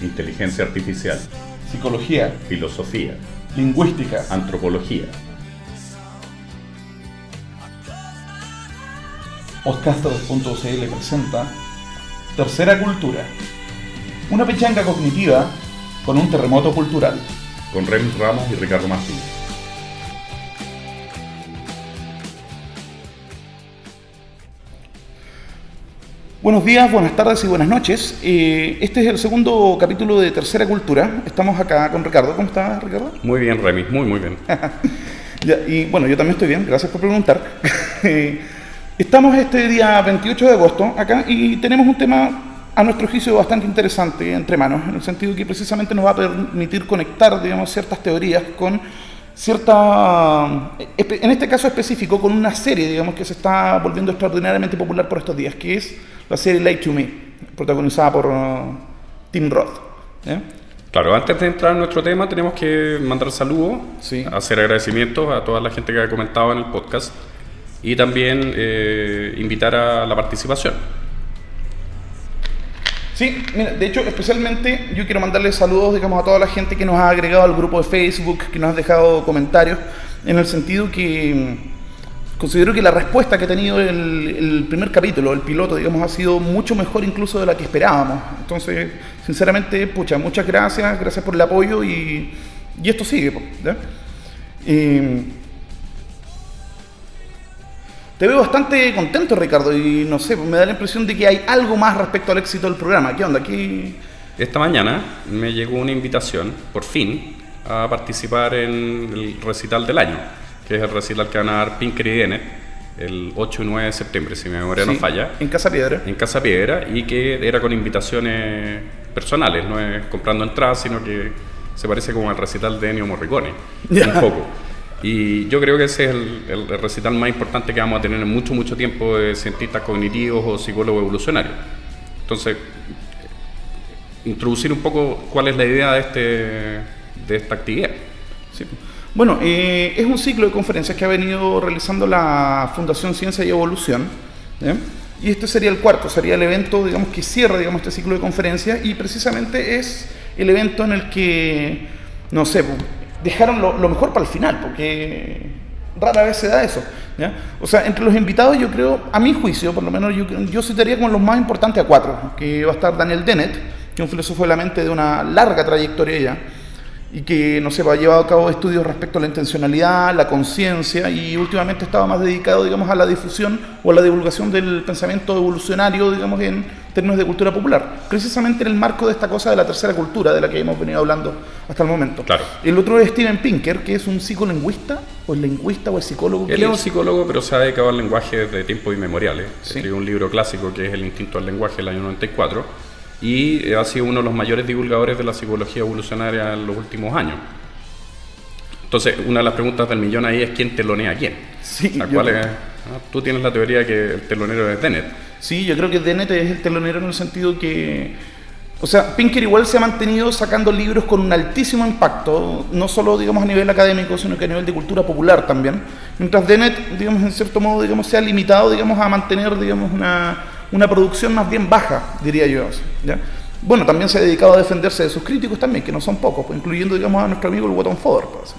inteligencia artificial, psicología, filosofía, lingüística, antropología. Podcaster.cl presenta Tercera Cultura, una pechanga cognitiva con un terremoto cultural. Con Remis Ramos y Ricardo Martínez. Buenos días, buenas tardes y buenas noches. Eh, este es el segundo capítulo de Tercera Cultura. Estamos acá con Ricardo. ¿Cómo estás, Ricardo? Muy bien, Remis, muy, muy bien. Ya, y bueno, yo también estoy bien, gracias por preguntar. Eh, Estamos este día 28 de agosto acá y tenemos un tema a nuestro juicio bastante interesante entre manos, en el sentido que precisamente nos va a permitir conectar, digamos, ciertas teorías con cierta, en este caso específico, con una serie, digamos, que se está volviendo extraordinariamente popular por estos días, que es la serie Light to Me, protagonizada por uh, Tim Roth. ¿eh? Claro, antes de entrar en nuestro tema tenemos que mandar saludos, Sí. hacer agradecimientos a toda la gente que ha comentado en el podcast y también eh, invitar a la participación. Sí, mira, de hecho, especialmente yo quiero mandarle saludos, digamos, a toda la gente que nos ha agregado al grupo de Facebook, que nos ha dejado comentarios, en el sentido que considero que la respuesta que ha tenido el, primer capítulo, el piloto, digamos, ha sido mucho mejor incluso de la que esperábamos. Entonces, sinceramente, pucha, muchas gracias, gracias por el apoyo y, y esto sigue. Eh, te veo bastante contento, Ricardo, y no sé, me da la impresión de que hay algo más respecto al éxito del programa. ¿Qué onda? ¿Qué... Esta mañana me llegó una invitación, por fin, a participar en el recital del año, que es el recital que van a dar Pinker y Dennett el 8 y 9 de septiembre, si mi memoria no falla, En Casa Piedra. en Casa Piedra, y que era con invitaciones personales, no es comprando entradas, sino que se parece como al recital de Ennio Morricone, Ya. un poco. Y yo creo que ese es el, el- el recital más importante que vamos a tener en mucho, mucho tiempo de cientistas cognitivos o psicólogos evolucionarios. Entonces, introducir un poco cuál es la idea de, este, de esta actividad. Sí. Bueno, eh, es un ciclo de conferencias que ha venido realizando la Fundación Ciencia y Evolución. Y este sería el cuarto, sería el evento, digamos, que cierra, digamos, este ciclo de conferencias y precisamente es el evento en el que, no sé, po, dejaron lo, lo mejor para el final, porque rara vez se da eso. ¿ya? O sea, entre los invitados yo creo, a mi juicio, por lo menos yo, yo citaría como los más importantes a cuatro, que va a estar Daniel Dennett, que es un filósofo de la mente de una larga trayectoria ya, y que, no sé, ha llevado a cabo estudios respecto a la intencionalidad, la conciencia, y últimamente estaba más dedicado, digamos, a la difusión o a la divulgación del pensamiento evolucionario, digamos, en términos de cultura popular, precisamente en el marco de esta cosa de la tercera cultura, de la que hemos venido hablando hasta el momento. Claro. El otro es Steven Pinker, que es un psicolingüista, o es lingüista, o es psicólogo. Él ¿qué es un psicólogo, pero se ha dedicado al lenguaje desde tiempos inmemoriales. Sí. Escribió un libro clásico que es El instinto al lenguaje del año 94 y ha sido uno de los mayores divulgadores de la psicología evolucionaria en los últimos años. Entonces, una de las preguntas del millón ahí es quién telonea a quién. Sí, La cual es- ah, tú tienes la teoría que el telonero es Dennett. Sí, yo creo que Dennett es el telonero en el sentido que, o sea, Pinker igual se ha mantenido sacando libros con un altísimo impacto, no solo digamos a nivel académico, sino que a nivel de cultura popular también. Mientras Dennett, digamos en cierto modo, digamos se ha limitado, digamos a mantener, digamos una, una producción más bien baja, diría yo. Bueno, también se ha dedicado a defenderse de sus críticos también, que no son pocos, pues, incluyendo digamos a nuestro amigo el Watton Fodor. pues.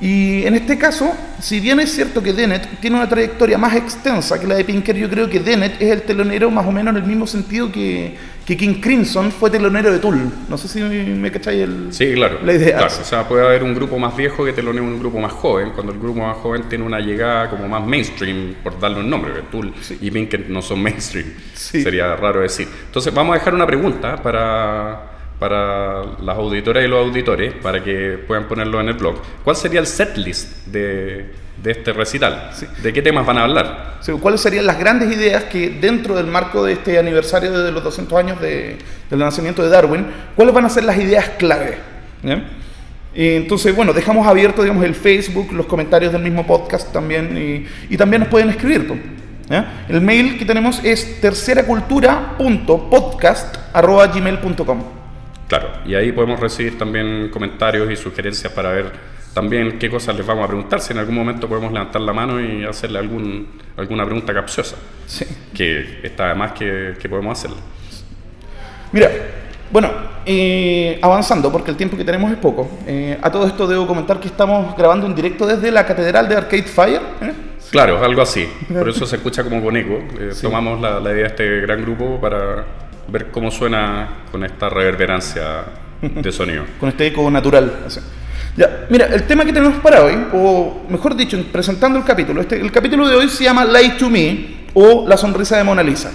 Y en este caso, si bien es cierto que Dennett tiene una trayectoria más extensa que la de Pinker, yo creo que Dennett es el telonero más o menos en el mismo sentido que, que King Crimson fue telonero de Tool. No sé si me cacháis el... Sí, claro. La idea. Claro, o sea, puede haber un grupo más viejo que telonea un grupo más joven, cuando el grupo más joven tiene una llegada como más mainstream, por darle un nombre. Tool y Pinker no son mainstream. Sí. Sería raro decir. Entonces, vamos a dejar una pregunta para, para las auditoras y los auditores, para que puedan ponerlo en el blog. ¿Cuál sería el setlist de, de este recital? ¿De qué temas van a hablar? Sea, ¿Cuáles serían las grandes ideas que dentro del marco de este aniversario de los 200 años de- del nacimiento de Darwin, cuáles van a ser las ideas clave? Y entonces, bueno, dejamos abierto digamos, el Facebook, los comentarios del mismo podcast también, y, y también nos pueden escribir. ¿ya? El mail que tenemos es terceracultura.podcast.gmail.com Claro, y ahí podemos recibir también comentarios y sugerencias para ver también qué cosas les vamos a preguntar, si en algún momento podemos levantar la mano y hacerle algún, alguna pregunta capciosa, Sí. que está además que, que podemos hacerle. Mira, Bueno, eh, avanzando, porque el tiempo que tenemos es poco. Eh, a todo esto debo comentar que estamos grabando en directo desde la Catedral de Arcade Fire. ¿eh? Claro, algo así. Por eso se escucha como con eco. Tomamos la, idea de este gran grupo para ver cómo suena con esta reverberancia de sonido. con este eco natural. Ya, mira, el tema que tenemos para hoy, o mejor dicho, presentando el capítulo, este, el capítulo de hoy se llama Light to Me o La sonrisa de Mona Lisa.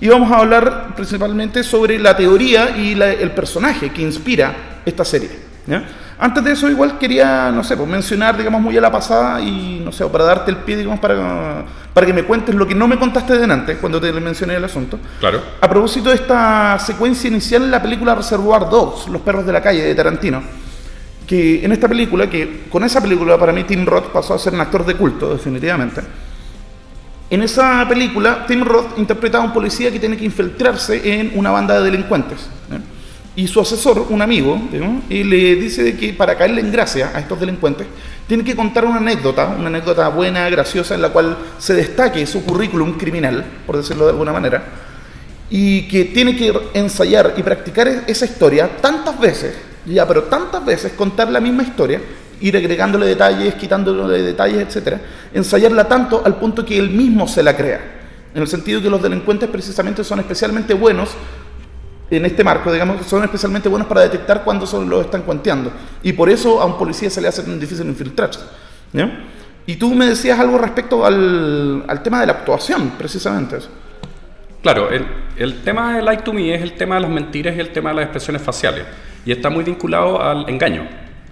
Y vamos a hablar principalmente sobre la teoría y el personaje que inspira esta serie. Antes de eso, igual quería, no sé, pues mencionar, digamos, muy a la pasada y, no sé, para darte el pie, digamos, para, para que me cuentes lo que no me contaste de antes cuando te mencioné el asunto. Claro. A propósito de esta secuencia inicial en la película Reservoir Dogs, Los perros de la calle, de Tarantino que en esta película, que con esa película para mí Tim Roth pasó a ser un actor de culto, definitivamente. En esa película, Tim Roth interpretaba a un policía que tiene que infiltrarse en una banda de delincuentes. ¿eh? Y su asesor, un amigo, y le dice que para caerle en gracia a estos delincuentes, tiene que contar una anécdota, una anécdota buena, graciosa, en la cual se destaque su currículum criminal, por decirlo de alguna manera, y que tiene que ensayar y practicar esa historia tantas veces ya, pero tantas veces contar la misma historia, ir agregándole detalles, quitándole detalles, etcétera, ensayarla tanto al punto que él mismo se la crea. En el sentido que los delincuentes precisamente son especialmente buenos en este marco, digamos, son especialmente buenos para detectar cuándo son, los están cuenteando. Y por eso a un policía se le hace difícil infiltrarse. Y tú me decías algo respecto al, al tema de la actuación, precisamente. Eso. Claro, el, el, tema de Like to Me es el tema de las mentiras y el tema de las expresiones faciales. Y está muy vinculado al engaño.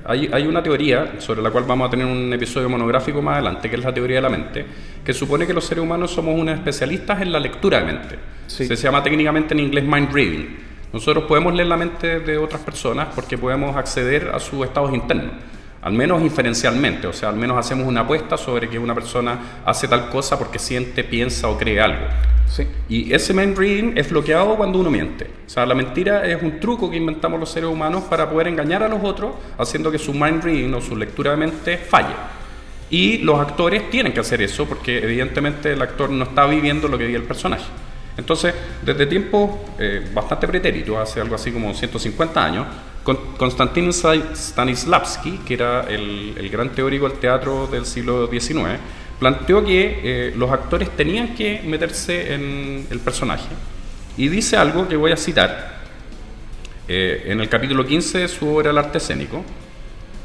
Hay, hay, una teoría sobre la cual vamos a tener un episodio monográfico más adelante, que es la teoría de la mente, que supone que los seres humanos somos unos especialistas en la lectura de mente. Se llama técnicamente en inglés mind reading. Nosotros podemos leer la mente de otras personas porque podemos acceder a sus estados internos al menos inferencialmente, o sea, al menos hacemos una apuesta sobre que una persona hace tal cosa porque siente, piensa o cree algo. Sí. Y ese mind reading es bloqueado cuando uno miente. O sea, la mentira es un truco que inventamos los seres humanos para poder engañar a los otros, haciendo que su mind reading o su lectura de mente falle. Y los actores tienen que hacer eso porque evidentemente el actor no está viviendo lo que vive el personaje. Entonces, desde tiempos eh, bastante pretéritos, hace algo así como 150 años, Konstantin Stanislavski, que era el, gran teórico del teatro del siglo XIX, planteó que eh, los actores tenían que meterse en el personaje. Y dice algo que voy a citar eh, en el capítulo 15 de su obra El arte escénico.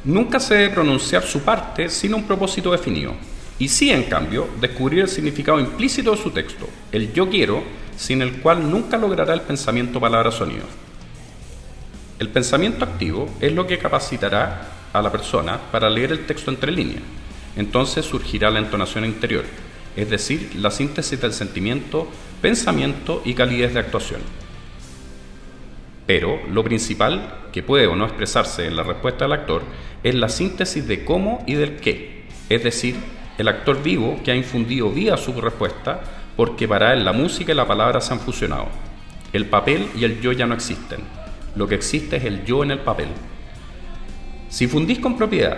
Nunca se debe pronunciar su parte sin un propósito definido. Y sí, en cambio, descubrir el significado implícito de su texto, el yo quiero, sin el cual nunca logrará el pensamiento palabra-sonido. El pensamiento activo es lo que capacitará a la persona para leer el texto entre líneas. Entonces surgirá la entonación interior, es decir, la síntesis del sentimiento, pensamiento y calidez de actuación. Pero lo principal que puede o no expresarse en la respuesta del actor es la síntesis de cómo y del qué, es decir, el actor vivo que ha infundido vida a su respuesta porque para él la música y la palabra se han fusionado. El papel y el yo ya no existen lo que existe es el yo en el papel. Si fundís con propiedad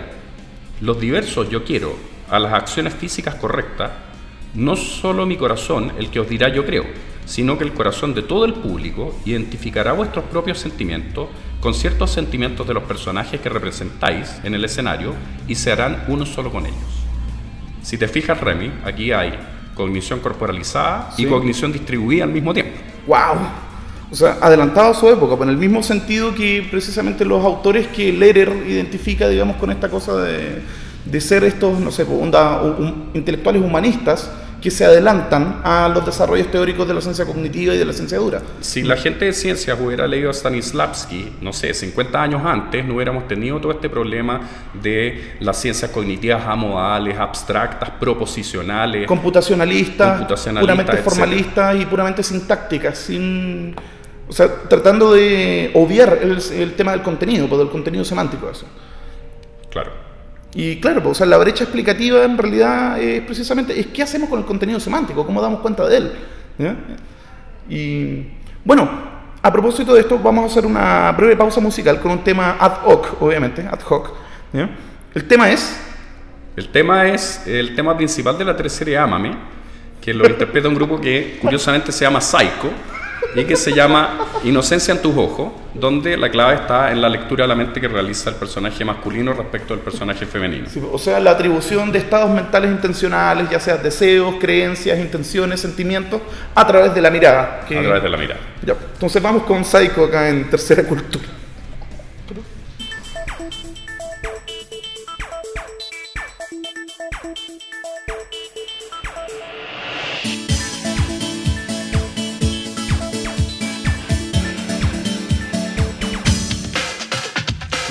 los diversos yo quiero a las acciones físicas correctas, no solo mi corazón el que os dirá yo creo, sino que el corazón de todo el público identificará vuestros propios sentimientos con ciertos sentimientos de los personajes que representáis en el escenario y se harán uno solo con ellos. Si te fijas, Remy, aquí hay cognición corporalizada y cognición distribuida al mismo tiempo. ¡Wow! O sea, adelantado a su época, pero en el mismo sentido que precisamente los autores que Lehrer identifica, digamos, con esta cosa de, de ser estos, no sé, onda, intelectuales humanistas que se adelantan a los desarrollos teóricos de la ciencia cognitiva y de la ciencia dura. Si la gente de ciencias hubiera leído a Stanislavski, no sé, 50 años antes, no hubiéramos tenido todo este problema de las ciencias cognitivas amodales, abstractas, proposicionales, computacionalistas, puramente formalistas y puramente sintácticas, sin o sea, tratando de obviar el, tema del contenido, pues, del contenido semántico eso. Claro. Y claro, pues, o sea, la brecha explicativa en realidad es precisamente es qué hacemos con el contenido semántico, cómo damos cuenta de él. Y bueno, a propósito de esto, vamos a hacer una breve pausa musical con un tema ad hoc, obviamente, ad hoc. El tema es... El tema es el tema principal de la tercera Amame, que lo interpreta un grupo que curiosamente se llama Psycho y que se llama Inocencia en tus ojos, donde la clave está en la lectura de la mente que realiza el personaje masculino respecto al personaje femenino. o sea, la atribución de estados mentales intencionales, ya sea deseos, creencias, intenciones, sentimientos, a través de la mirada. A través de la mirada. Ya. Entonces vamos con Psycho acá en tercera cultura.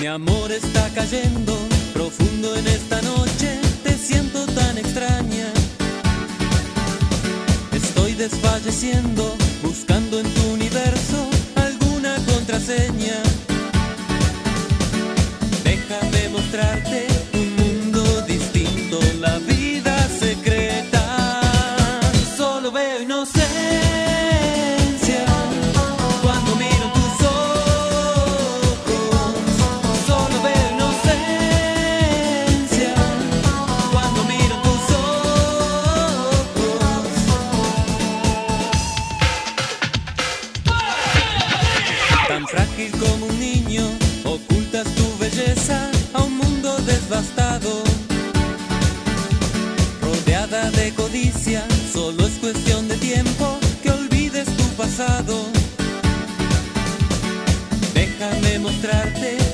Amor está cayendo profundo en esta noche, te siento tan extraña. Estoy desfalleciendo, Déjame mostrarte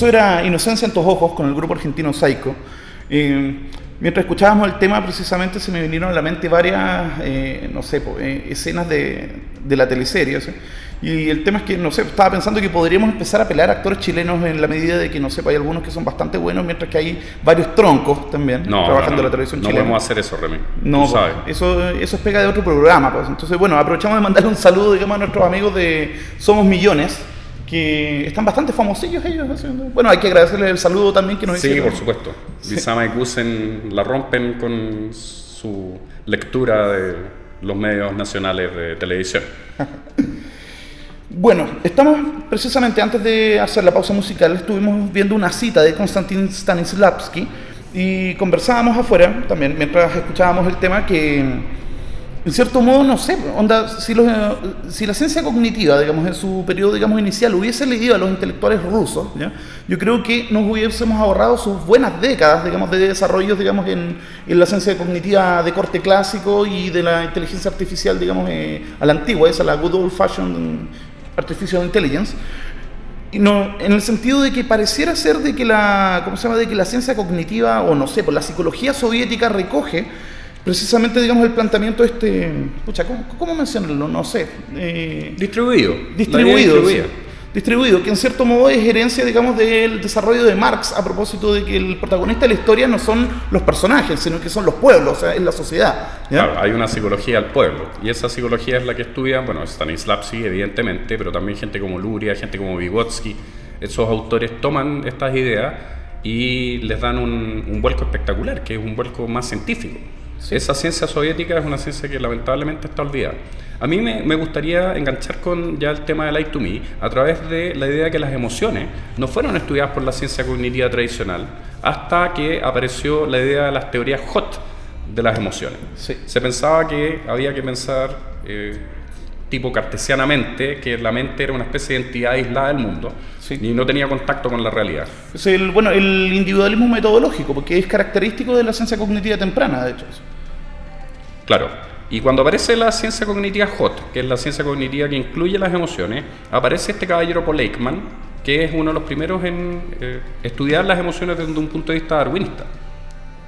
Eso era Inocencia en tus ojos con el grupo argentino Psycho. mientras escuchábamos el tema, precisamente se me vinieron a la mente varias, eh, no sé, eh, escenas de, la teleserie. Y el tema es que, no sé, estaba pensando que podríamos empezar a pelear actores chilenos en la medida de que, no sé, hay algunos que son bastante buenos, mientras que hay varios troncos también trabajando en la televisión chilena. No podemos hacer eso, Remy. No, sabes. Eso, eso es pega de otro programa. Pues. Entonces, bueno, aprovechamos de mandarle un saludo, digamos, a nuestros amigos de Somos Millones que están bastante famosillos ellos. Bueno, hay que agradecerles el saludo también que nos sí, hicieron. Sí, por supuesto. Y Gusen la rompen con su lectura de los medios nacionales de televisión. bueno, estamos precisamente antes de hacer la pausa musical, estuvimos viendo una cita de Konstantin Stanislavski y conversábamos afuera también mientras escuchábamos el tema que en cierto modo, no sé, onda, si, los, si la ciencia cognitiva, digamos, en su periodo, digamos, inicial hubiese leído a los intelectuales rusos, ¿ya? yo creo que nos hubiésemos ahorrado sus buenas décadas, digamos, de desarrollos, digamos, en, la ciencia cognitiva de corte clásico y de la inteligencia artificial, digamos, eh, a la antigua, esa la good old fashioned artificial intelligence. No, en el sentido de que pareciera ser de que la, ¿cómo se llama? De que la ciencia cognitiva, o no sé, por la psicología soviética recoge precisamente, digamos, el planteamiento este, pucha, ¿cómo, cómo mencionarlo? No sé. Eh, distribuido. Distribuido. Distribuido, distribuido, que en cierto modo es herencia, digamos, del desarrollo de Marx a propósito de que el protagonista de la historia no son los personajes, sino que son los pueblos, o sea, es la sociedad. Claro, hay una psicología al pueblo, y esa psicología es la que estudian, bueno, Stanislavski, evidentemente, pero también gente como Luria, gente como Vygotsky, esos autores toman estas ideas y les dan un, un vuelco espectacular, que es un vuelco más científico. Esa ciencia soviética es una ciencia que lamentablemente está olvidada. A mí me, gustaría enganchar con ya el tema de Light to Me a través de la idea de que las emociones no fueron estudiadas por la ciencia cognitiva tradicional hasta que apareció la idea de las teorías hot de las emociones. Se pensaba que había que pensar eh, tipo cartesianamente, que la mente era una especie de entidad aislada del mundo y no tenía contacto con la realidad. Es el, bueno, el individualismo metodológico, porque es característico de la ciencia cognitiva temprana, de hecho. Claro. Y cuando aparece la ciencia cognitiva HOT, que es la ciencia cognitiva que incluye las emociones, aparece este caballero Paul Ekman, que es uno de los primeros en eh, estudiar las emociones desde un punto de vista darwinista.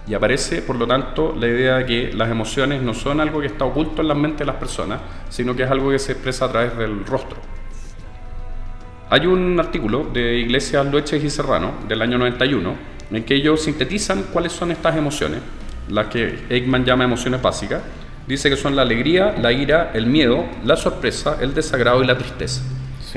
Y aparece, por lo tanto, la idea de que las emociones no son algo que está oculto en la mente de las personas, sino que es algo que se expresa a través del rostro. Hay un artículo de Iglesias, Loeches y Serrano del año 91 en que ellos sintetizan cuáles son estas emociones las que Eichmann llama emociones básicas, dice que son la alegría, la ira, el miedo, la sorpresa, el desagrado y la tristeza.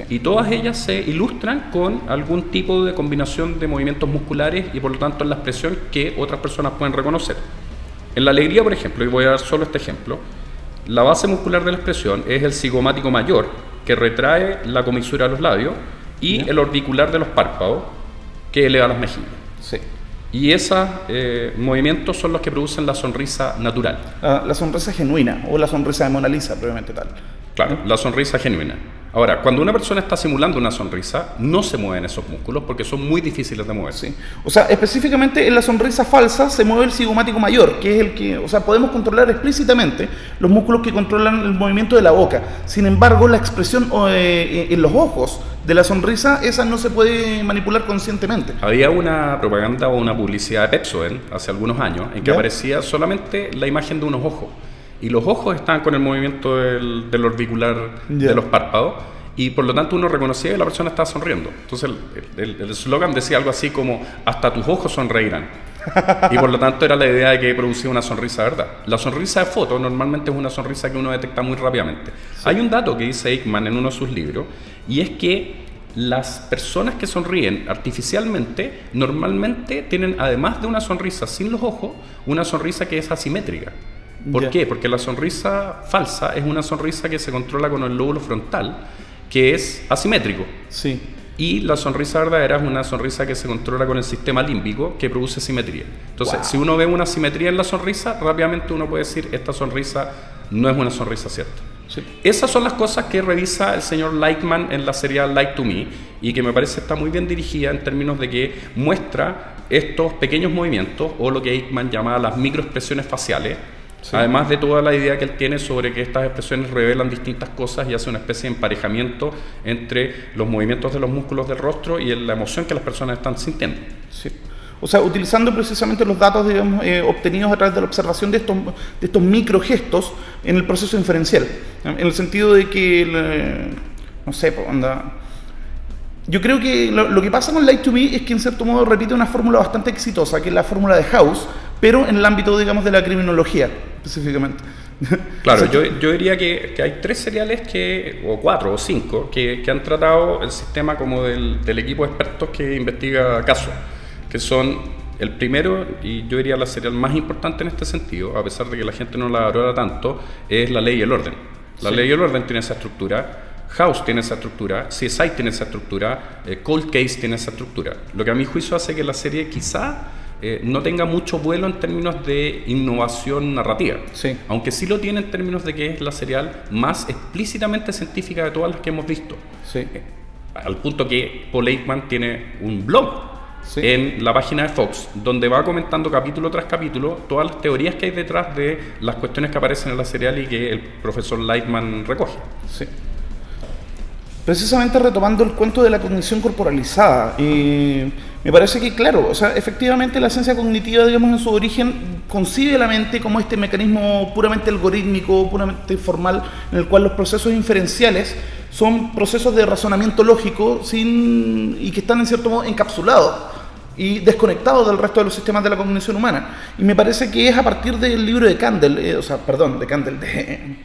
Y todas ellas se ilustran con algún tipo de combinación de movimientos musculares y por lo tanto en la expresión que otras personas pueden reconocer. En la alegría, por ejemplo, y voy a dar solo este ejemplo, la base muscular de la expresión es el cigomático mayor, que retrae la comisura de los labios, y el orbicular de los párpados, que eleva las mejillas. Sí. Y esos eh, movimientos son los que producen la sonrisa natural. Ah, la sonrisa genuina o la sonrisa de Mona Lisa, probablemente tal. Claro, la sonrisa genuina. Ahora, cuando una persona está simulando una sonrisa, no se mueven esos músculos porque son muy difíciles de mover. Sí. O sea, específicamente en la sonrisa falsa se mueve el cigomático mayor, que es el que, o sea, podemos controlar explícitamente los músculos que controlan el movimiento de la boca. Sin embargo, la expresión eh, en los ojos de la sonrisa, esa no se puede manipular conscientemente. Había una propaganda o una publicidad de Pepsodent hace algunos años en que aparecía solamente la imagen de unos ojos y los ojos estaban con el movimiento del, orbicular de los párpados y por lo tanto uno reconocía que la persona estaba sonriendo. Entonces el eslogan decía algo así como hasta tus ojos sonreirán. y por lo tanto era la idea de que producía una sonrisa, ¿verdad? La sonrisa de foto normalmente es una sonrisa que uno detecta muy rápidamente. Hay un dato que dice Eichmann en uno de sus libros y es que las personas que sonríen artificialmente normalmente tienen además de una sonrisa sin los ojos, una sonrisa que es asimétrica. ¿Por qué? Porque la sonrisa falsa es una sonrisa que se controla con el lóbulo frontal, que es asimétrico. Sí. Y la sonrisa verdadera es una sonrisa que se controla con el sistema límbico que produce simetría. Entonces, si uno ve una simetría en la sonrisa, rápidamente uno puede decir, esta sonrisa no es una sonrisa cierta. Esas son las cosas que revisa el señor Lightman en la serie Light to Me y que me parece está muy bien dirigida en términos de que muestra estos pequeños movimientos o lo que Eichmann llama las microexpresiones faciales Además de toda la idea que él tiene sobre que estas expresiones revelan distintas cosas y hace una especie de emparejamiento entre los movimientos de los músculos del rostro y la emoción que las personas están sintiendo. Sí. O sea, utilizando precisamente los datos eh, obtenidos a través de la observación de estos, de estos microgestos en el proceso inferencial. En el sentido de que, no sé, anda, yo creo que lo, que pasa con Light to Me es que en cierto modo repite una fórmula bastante exitosa, que es la fórmula de House, pero en el ámbito, digamos, de la criminología específicamente. Claro, yo, yo, diría que, que, hay tres seriales que, o cuatro o cinco, que, que han tratado el sistema como del, del, equipo de expertos que investiga casos, que son el primero, y yo diría la serial más importante en este sentido, a pesar de que la gente no la valora tanto, es la ley y el orden. La ley y el orden tiene esa estructura, House tiene esa estructura, CSI tiene esa estructura, eh, Cold Case tiene esa estructura. Lo que a mi juicio hace que la serie quizá eh, no tenga mucho vuelo en términos de innovación narrativa. Sí. Aunque sí lo tiene en términos de que es la serial más explícitamente científica de todas las que hemos visto. Sí. Eh, Al punto que Paul Aikman tiene un blog Sí. en la página de Fox, donde va comentando capítulo tras capítulo todas las teorías que hay detrás de las cuestiones que aparecen en la serial y que el profesor Lightman recoge. Sí. Precisamente retomando el cuento de la cognición corporalizada, eh, me parece que, claro, o sea, efectivamente la ciencia cognitiva, digamos, en su origen, concibe la mente como este mecanismo puramente algorítmico, puramente formal, en el cual los procesos inferenciales son procesos de razonamiento lógico sin, y que están en cierto modo encapsulados y desconectados del resto de los sistemas de la cognición humana. Y me parece que es a partir del libro de Candel, eh, o sea, perdón, de Candel, de,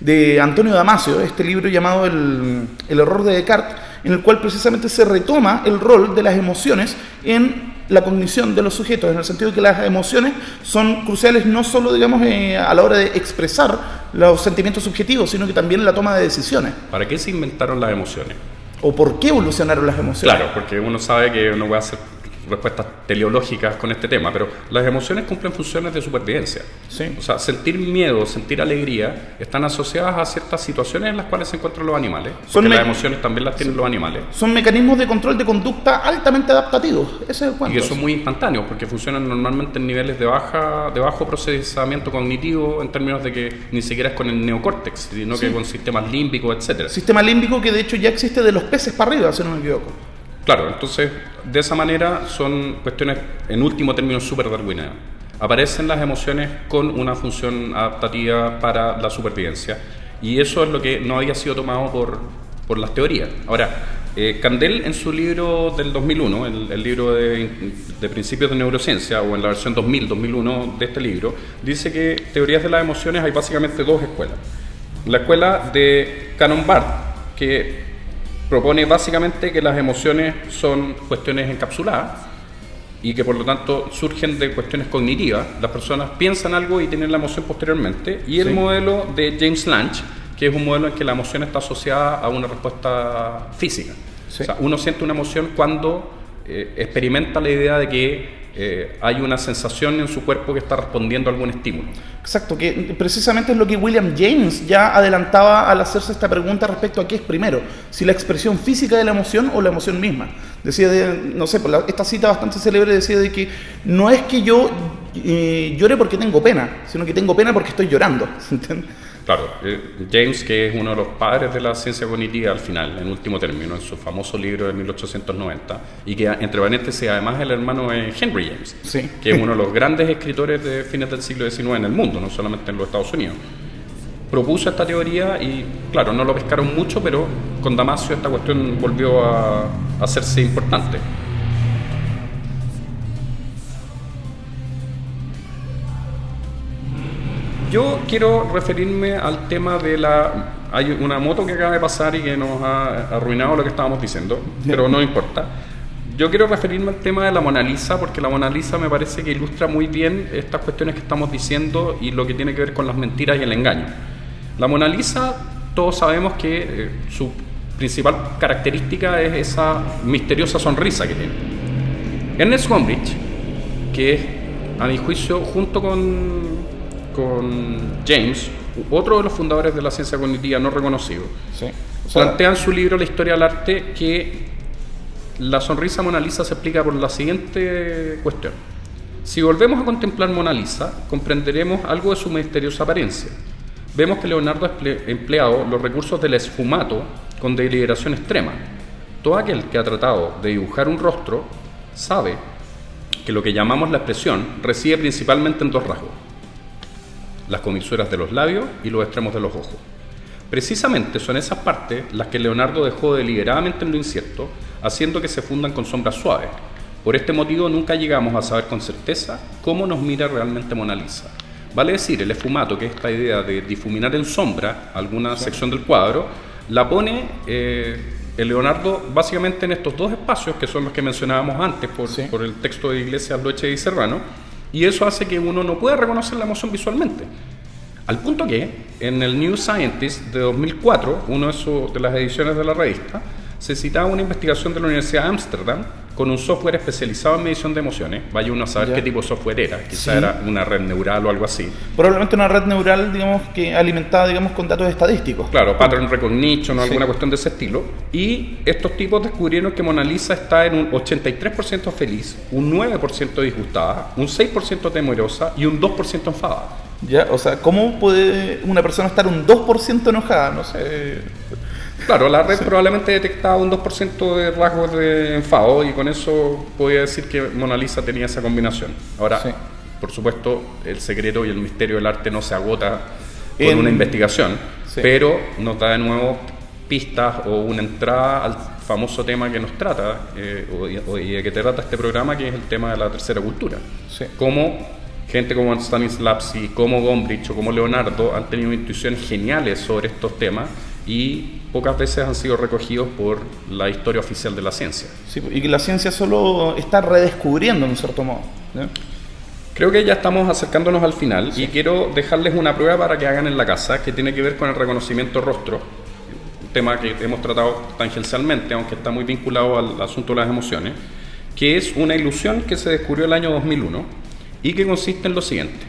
de Antonio Damasio, este libro llamado el, el error de Descartes, en el cual precisamente se retoma el rol de las emociones en la cognición de los sujetos, en el sentido de que las emociones son cruciales no solo, digamos, eh, a la hora de expresar los sentimientos subjetivos, sino que también en la toma de decisiones. ¿Para qué se inventaron las emociones? O por qué evolucionaron las emociones. Claro, porque uno sabe que uno puede hacer respuestas teleológicas con este tema, pero las emociones cumplen funciones de supervivencia. Sí. O sea, sentir miedo, sentir alegría, están asociadas a ciertas situaciones en las cuales se encuentran los animales. Son Porque las emociones también las tienen los animales. Son mecanismos de control de conducta altamente adaptativos. Ese es el Y que son muy instantáneos, porque funcionan normalmente en niveles de, baja, de bajo procesamiento cognitivo, en términos de que ni siquiera es con el neocórtex, sino Sí. que con sistemas límbicos, etcétera. Sistema límbico que de hecho ya existe de los peces para arriba, si no me equivoco. Claro, entonces de esa manera son cuestiones en último término súper darwinianas. Aparecen las emociones con una función adaptativa para la supervivencia y eso es lo que no había sido tomado por, por las teorías. Ahora, eh, Candel en su libro del 2001, el, el libro de, de principios de neurociencia o en la versión 2000-2001 de este libro, dice que teorías de las emociones hay básicamente dos escuelas. La escuela de Canon Barth, que propone básicamente que las emociones son cuestiones encapsuladas y que por lo tanto surgen de cuestiones cognitivas. Las personas piensan algo y tienen la emoción posteriormente. Y el Sí. modelo de James Lange, que es un modelo en que la emoción está asociada a una respuesta física. Sí. O sea, uno siente una emoción cuando eh, experimenta la idea de que eh, hay una sensación en su cuerpo que está respondiendo a algún estímulo. Exacto, que precisamente es lo que William James ya adelantaba al hacerse esta pregunta respecto a qué es primero, si la expresión física de la emoción o la emoción misma. Decía, de, no sé, esta cita bastante célebre decía de que no es que yo eh, llore porque tengo pena, sino que tengo pena porque estoy llorando. Claro, eh, James, que es uno de los padres de la ciencia cognitiva al final, en último término, en su famoso libro de 1890, y que entre paréntesis además es el hermano de Henry James, Sí. que es uno de los grandes escritores de fines del siglo XIX en el mundo, no solamente en los Estados Unidos. Propuso esta teoría y, claro, no lo pescaron mucho, pero con Damasio esta cuestión volvió a hacerse importante. Yo quiero referirme al tema de la... Hay una moto que acaba de pasar y que nos ha arruinado lo que estábamos diciendo, pero no importa. Yo quiero referirme al tema de la Mona Lisa, porque la Mona Lisa me parece que ilustra muy bien estas cuestiones que estamos diciendo y lo que tiene que ver con las mentiras y el engaño. La Mona Lisa, todos sabemos que eh, su principal característica es esa misteriosa sonrisa que tiene. Ernest Gombrich, que es, a mi juicio, junto con, con James, otro de los fundadores de la ciencia cognitiva no reconocido, Sí. O sea, plantea en su libro La historia del arte que la sonrisa Mona Lisa se explica por la siguiente cuestión. Si volvemos a contemplar Mona Lisa, comprenderemos algo de su misteriosa apariencia. Vemos que Leonardo ha emple- empleado los recursos del esfumato con deliberación extrema. Todo aquel que ha tratado de dibujar un rostro sabe que lo que llamamos la expresión reside principalmente en dos rasgos las comisuras de los labios y los extremos de los ojos. Precisamente son esas partes las que Leonardo dejó deliberadamente en lo incierto, haciendo que se fundan con sombras suaves. Por este motivo nunca llegamos a saber con certeza cómo nos mira realmente Mona Lisa. Vale decir, el esfumato, que es esta idea de difuminar en sombra alguna sección del cuadro, la pone eh, el Leonardo básicamente en estos dos espacios, que son los que mencionábamos antes por, Sí. por el texto de Iglesias, Loeche y Serrano, y eso hace que uno no pueda reconocer la emoción visualmente. Al punto que en el New Scientist de 2004, una de, de las ediciones de la revista, se citaba una investigación de la Universidad de Ámsterdam con un software especializado en medición de emociones. Vaya uno a saber Ya. qué tipo de software era. Quizá Sí. era una red neural o algo así. Probablemente una red neural, digamos, que alimentada, digamos, con datos estadísticos. Claro, pattern recognition o Sí. alguna cuestión de ese estilo. Y estos tipos descubrieron que Mona Lisa está en un 83% feliz, un 9% disgustada, un 6% temerosa y un 2% enfadada. Ya, o sea, ¿cómo puede una persona estar un 2% enojada? No sé. Claro, la red probablemente detectaba un 2% de rasgos de enfado y con eso podía decir que Mona Lisa tenía esa combinación. Ahora, Sí. por supuesto, el secreto y el misterio del arte no se agota con En- una investigación, Sí. pero nos da de nuevo pistas o una entrada al famoso tema que nos trata eh, o, y- de que te trata este programa, que es el tema de la tercera cultura. Cómo gente como Stanislavski, como Gombrich o como Leonardo han tenido intuiciones geniales sobre estos temas y pocas veces han sido recogidos por la historia oficial de la ciencia. Sí, y que la ciencia solo está redescubriendo, en cierto modo. Creo que ya estamos acercándonos al final y quiero dejarles una prueba para que hagan en la casa que tiene que ver con el reconocimiento rostro, un tema que hemos tratado tangencialmente, aunque está muy vinculado al asunto de las emociones, que es una ilusión que se descubrió el año 2001 y que consiste en lo siguiente.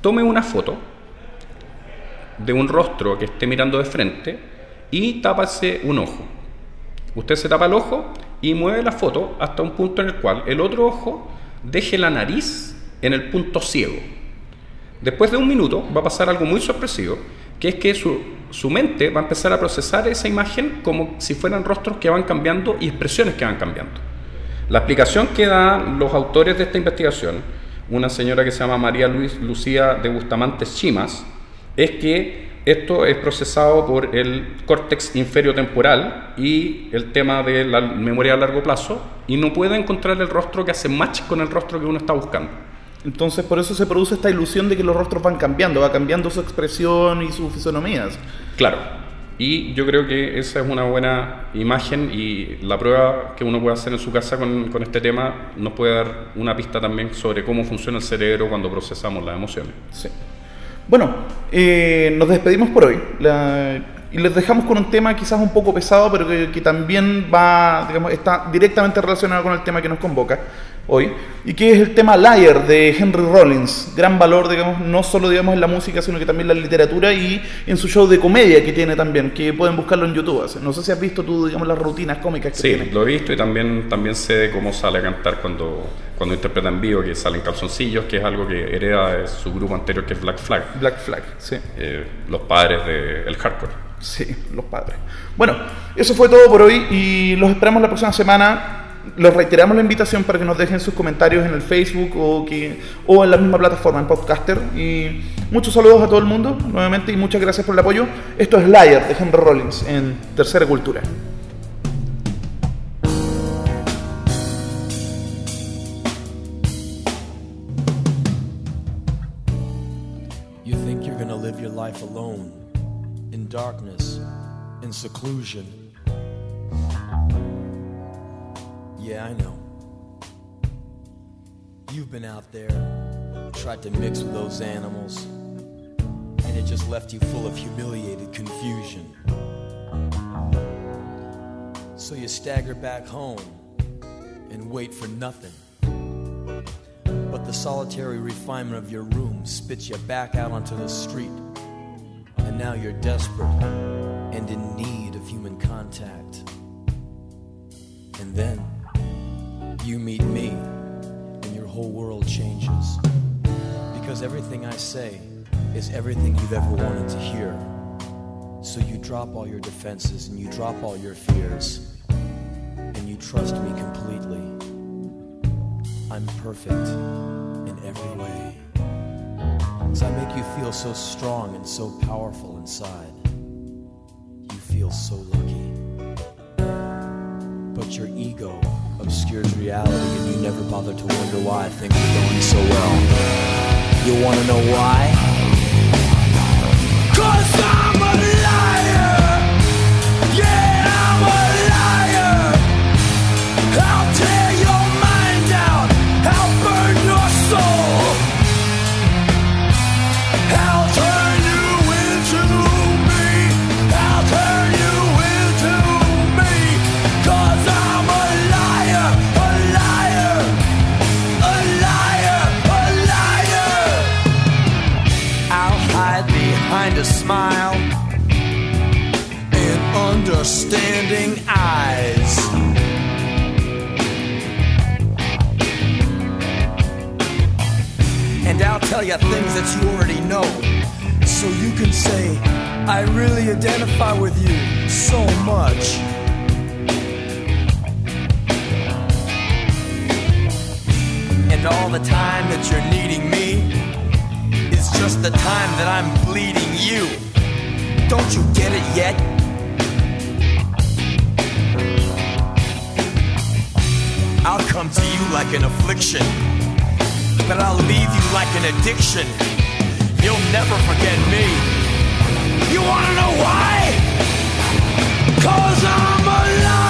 Tome una foto de un rostro que esté mirando de frente y tápase un ojo. Usted se tapa el ojo y mueve la foto hasta un punto en el cual el otro ojo deje la nariz en el punto ciego. Después de un minuto va a pasar algo muy sorpresivo, que es que su, su mente va a empezar a procesar esa imagen como si fueran rostros que van cambiando y expresiones que van cambiando. La explicación que dan los autores de esta investigación, una señora que se llama María Luis Lucía de Bustamante Chimas, es que esto es procesado por el córtex inferiotemporal y el tema de la memoria a largo plazo y no puede encontrar el rostro que hace match con el rostro que uno está buscando. Entonces, por eso se produce esta ilusión de que los rostros van cambiando, va cambiando su expresión y sus fisonomías. Claro. Y yo creo que esa es una buena imagen y la prueba que uno puede hacer en su casa con, con este tema nos puede dar una pista también sobre cómo funciona el cerebro cuando procesamos las emociones. Sí. Bueno, eh, nos despedimos por hoy. Y les dejamos con un tema quizás un poco pesado, pero que, que también va, digamos, está directamente relacionado con el tema que nos convoca hoy, y que es el tema Liar de Henry Rollins. Gran valor, digamos, no solo digamos, en la música, sino que también en la literatura y en su show de comedia que tiene también, que pueden buscarlo en YouTube. No sé si has visto tú, digamos, las rutinas cómicas que Sí, tiene. lo he visto y también, también sé de cómo sale a cantar cuando, cuando interpreta en vivo, que salen calzoncillos, que es algo que hereda de su grupo anterior que es Black Flag, Black Flag, sí. eh, los padres del hardcore. Sí, los padres. Bueno, eso fue todo por hoy y los esperamos la próxima semana. Les reiteramos la invitación para que nos dejen sus comentarios en el Facebook o, que, o en la misma plataforma, en Podcaster. Y muchos saludos a todo el mundo nuevamente y muchas gracias por el apoyo. Esto es Liar de Henry Rollins en Tercera Cultura. You think you're gonna live your life alone, in darkness, in seclusion. Yeah, I know. You've been out there, tried to mix with those animals, and it just left you full of humiliated confusion. So you stagger back home and wait for nothing. But the solitary refinement of your room spits you back out onto the street. And now you're desperate and in need of human contact. And then you meet me, and your whole world changes. Because everything I say is everything you've ever wanted to hear. So you drop all your defenses and you drop all your fears, and you trust me completely. I'm perfect in every way. Cause I make you feel so strong and so powerful inside. You feel so lucky. But your ego obscures reality and you never bother to wonder why things are going so well. You wanna know why? Cause I'm behind a smile and understanding eyes. And I'll tell you things that you already know, so you can say, I really identify with you so much. And all the time that you're needing me just the time that I'm bleeding you. Don't you get it yet? I'll come to you like an affliction, but I'll leave you like an addiction. You'll never forget me. You wanna know why? Cause I'm alive!